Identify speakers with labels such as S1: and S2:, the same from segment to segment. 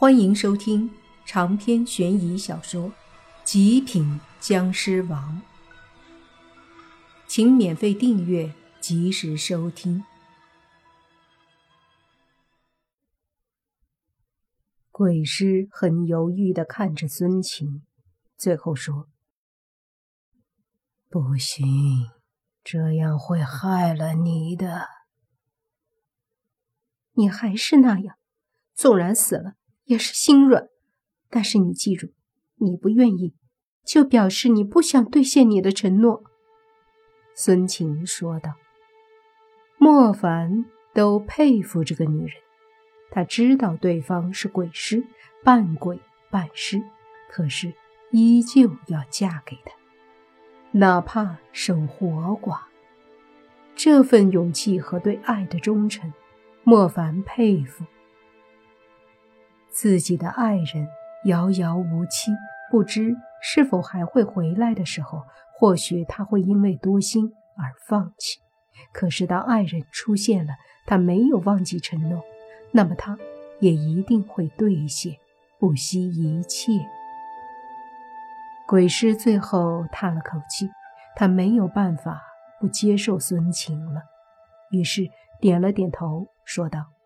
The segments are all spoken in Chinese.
S1: 欢迎收听长篇悬疑小说《极品僵尸王》，请免费订阅，及时收听。鬼师很犹豫的看着孙晴，最后说：“
S2: 不行，这样会害了你的。
S3: 你还是那样，纵然死了。”也是心软，但是你记住，你不愿意，就表示你不想兑现你的承诺。”
S1: 孙晴说道。莫凡都佩服这个女人，他知道对方是鬼师，半鬼半尸，可是依旧要嫁给他，哪怕守活寡。这份勇气和对爱的忠诚，莫凡佩服。自己的爱人遥遥无期，不知是否还会回来的时候，或许他会因为多心而放弃。可是当爱人出现了，他没有忘记承诺，那么他也一定会兑现，不惜一切。鬼师最后叹了口气，他没有办法不接受孙晴了，于是点了点头，说道。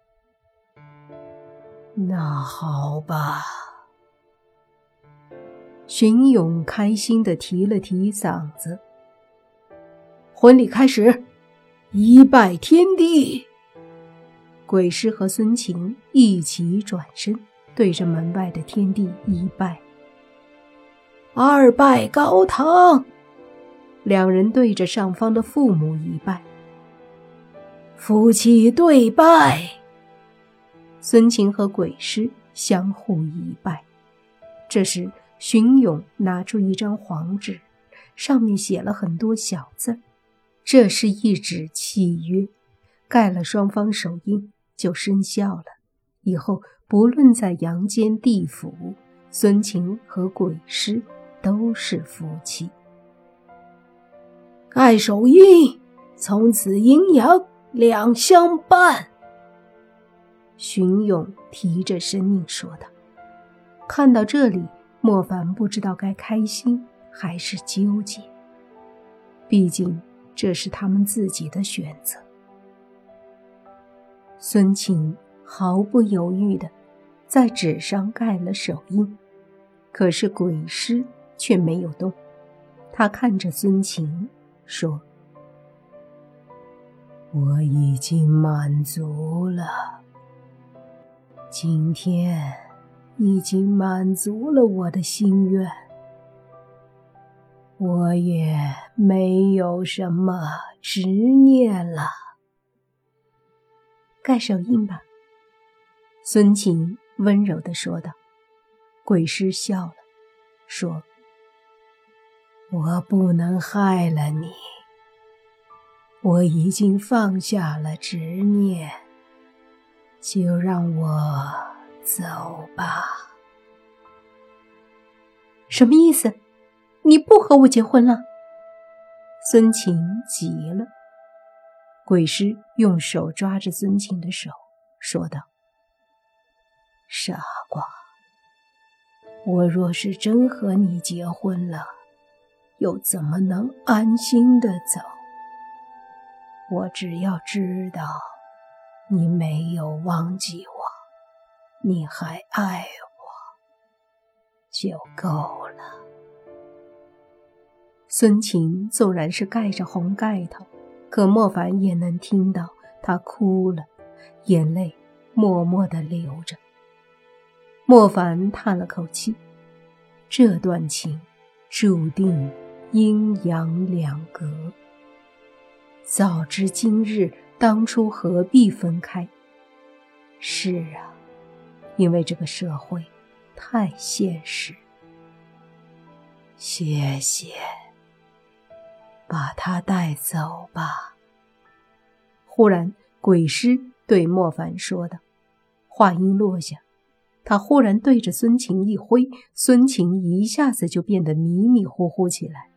S2: 那好吧。
S1: 荀勇开心的提了提嗓子。婚礼开始，一拜天地。鬼师和孙晴一起转身，对着门外的天地一拜。
S2: 二拜高堂。
S1: 两人对着上方的父母一拜。
S2: 夫妻对拜。
S1: 孙晴和鬼师相互一拜。这时，荀勇拿出一张黄纸，上面写了很多小字这是一纸契约，盖了双方手印就生效了。以后不论在阳间地府，孙晴和鬼师都是夫妻。
S2: 盖手印，从此阴阳两相伴。
S1: 荀勇提着声音说道：“看到这里，莫凡不知道该开心还是纠结。毕竟这是他们自己的选择。”孙晴毫不犹豫的在纸上盖了手印，可是鬼师却没有动。他看着孙晴说：“
S2: 我已经满足了。”今天已经满足了我的心愿，我也没有什么执念了。
S3: 盖手印吧，
S1: 孙晴温柔的说道。鬼师笑了，说：“
S2: 我不能害了你，我已经放下了执念。”就让我走吧。
S3: 什么意思？你不和我结婚了？
S1: 孙晴急了。鬼师用手抓着孙晴的手，说道：“
S2: 傻瓜，我若是真和你结婚了，又怎么能安心的走？我只要知道。”你没有忘记我，你还爱我，就够了。
S1: 孙晴纵然是盖着红盖头，可莫凡也能听到她哭了，眼泪默默的流着。莫凡叹了口气，这段情注定阴阳两隔。早知今日。当初何必分开？是啊，因为这个社会太现实。
S2: 谢谢，把他带走吧。
S1: 忽然，鬼师对莫凡说道。话音落下，他忽然对着孙晴一挥，孙晴一下子就变得迷迷糊糊起来。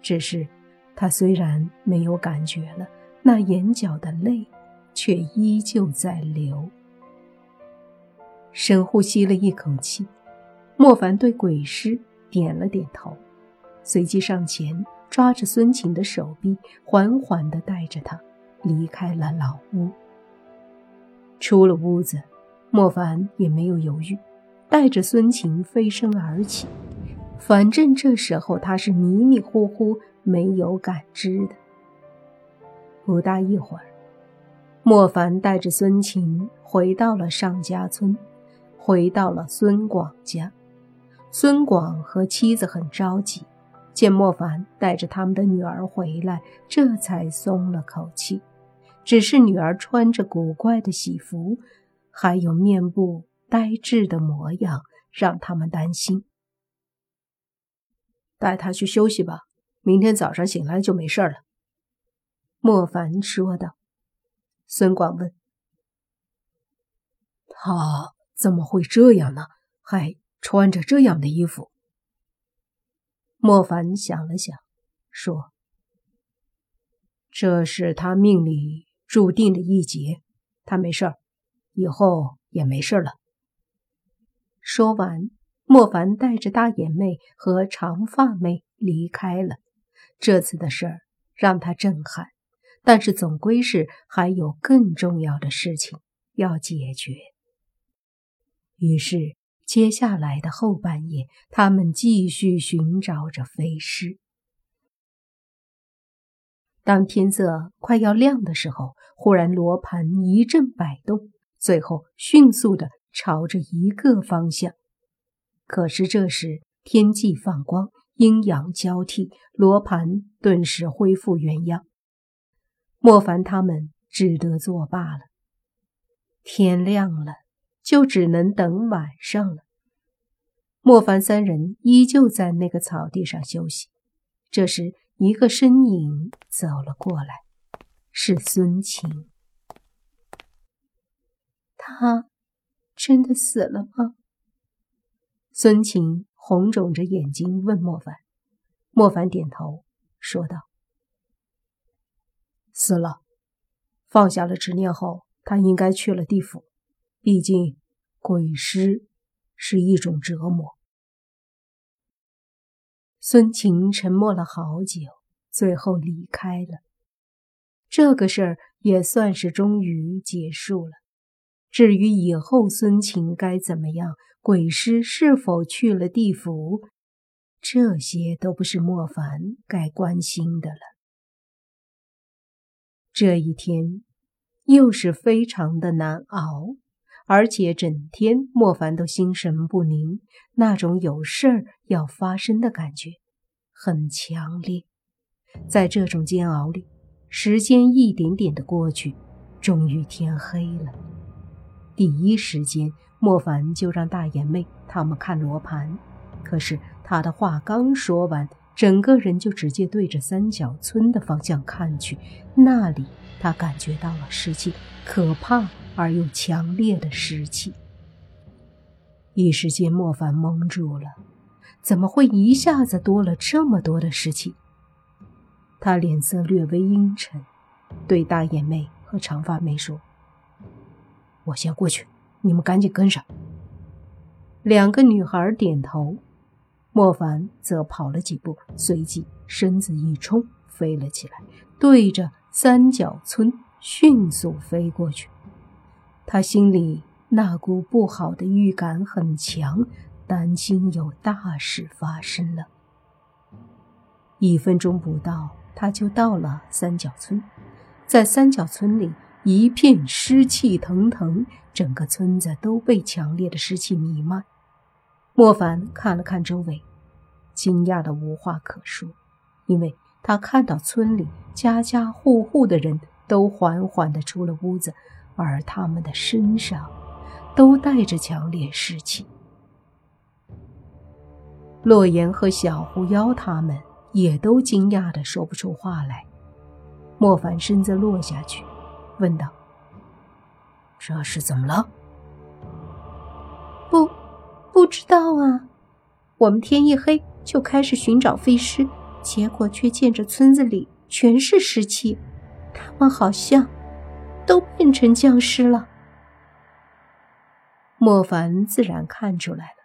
S1: 只是，他虽然没有感觉了。那眼角的泪，却依旧在流。深呼吸了一口气，莫凡对鬼师点了点头，随即上前抓着孙晴的手臂，缓缓地带着她离开了老屋。出了屋子，莫凡也没有犹豫，带着孙晴飞身而起。反正这时候他是迷迷糊糊、没有感知的。不大一会儿，莫凡带着孙晴回到了尚家村，回到了孙广家。孙广和妻子很着急，见莫凡带着他们的女儿回来，这才松了口气。只是女儿穿着古怪的喜服，还有面部呆滞的模样，让他们担心。带他去休息吧，明天早上醒来就没事了。”莫凡说道。孙广问：“
S2: 他怎么会这样呢？还穿着这样的衣服？”
S1: 莫凡想了想，说：“这是他命里。”注定的一劫，他没事儿，以后也没事了。说完，莫凡带着大眼妹和长发妹离开了。这次的事儿让他震撼，但是总归是还有更重要的事情要解决。于是，接下来的后半夜，他们继续寻找着飞尸。当天色快要亮的时候，忽然罗盘一阵摆动，最后迅速的朝着一个方向。可是这时天际放光，阴阳交替，罗盘顿时恢复原样。莫凡他们只得作罢了。天亮了，就只能等晚上了。莫凡三人依旧在那个草地上休息。这时。一个身影走了过来，是孙晴。
S3: 他真的死了吗？
S1: 孙晴红肿着眼睛问莫凡。莫凡点头说道：“死了。放下了执念后，他应该去了地府。毕竟，鬼尸是一种折磨。”孙晴沉默了好久，最后离开了。这个事儿也算是终于结束了。至于以后孙晴该怎么样，鬼尸是否去了地府，这些都不是莫凡该关心的了。这一天又是非常的难熬，而且整天莫凡都心神不宁。那种有事儿要发生的感觉很强烈，在这种煎熬里，时间一点点的过去，终于天黑了。第一时间，莫凡就让大眼妹他们看罗盘，可是他的话刚说完，整个人就直接对着三角村的方向看去，那里他感觉到了湿气，可怕而又强烈的湿气。一时间，莫凡懵住了，怎么会一下子多了这么多的尸气？他脸色略微阴沉，对大眼妹和长发妹说：“我先过去，你们赶紧跟上。”两个女孩点头，莫凡则跑了几步，随即身子一冲，飞了起来，对着三角村迅速飞过去。他心里。那股不好的预感很强，担心有大事发生了。一分钟不到，他就到了三角村。在三角村里，一片湿气腾腾，整个村子都被强烈的湿气弥漫。莫凡看了看周围，惊讶的无话可说，因为他看到村里家家户户的人都缓缓的出了屋子，而他们的身上……都带着强烈湿气。洛言和小狐妖他们也都惊讶的说不出话来。莫凡身子落下去，问道：“这是怎么了？”“
S3: 不，不知道啊。我们天一黑就开始寻找飞尸，结果却见着村子里全是尸气，他们好像都变成僵尸了。”
S1: 莫凡自然看出来了，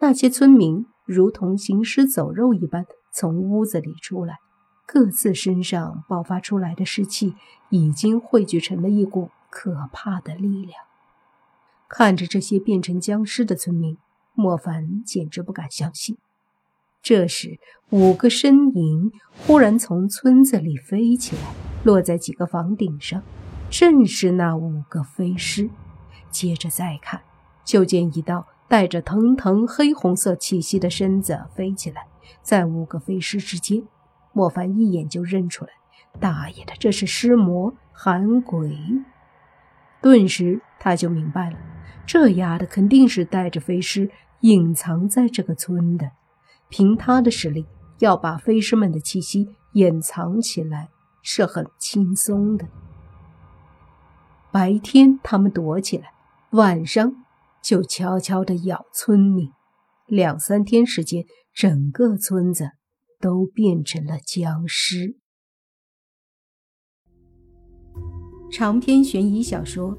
S1: 那些村民如同行尸走肉一般从屋子里出来，各自身上爆发出来的尸气已经汇聚成了一股可怕的力量。看着这些变成僵尸的村民，莫凡简直不敢相信。这时，五个身影忽然从村子里飞起来，落在几个房顶上，正是那五个飞尸。接着再看。就见一道带着腾腾黑红色气息的身子飞起来，在五个飞尸之间，莫凡一眼就认出来，大爷的，这是尸魔韩鬼！顿时他就明白了，这丫的肯定是带着飞尸隐藏在这个村的。凭他的实力，要把飞尸们的气息掩藏起来是很轻松的。白天他们躲起来，晚上。就悄悄地咬村民，两三天时间，整个村子都变成了僵尸。长篇悬疑小说《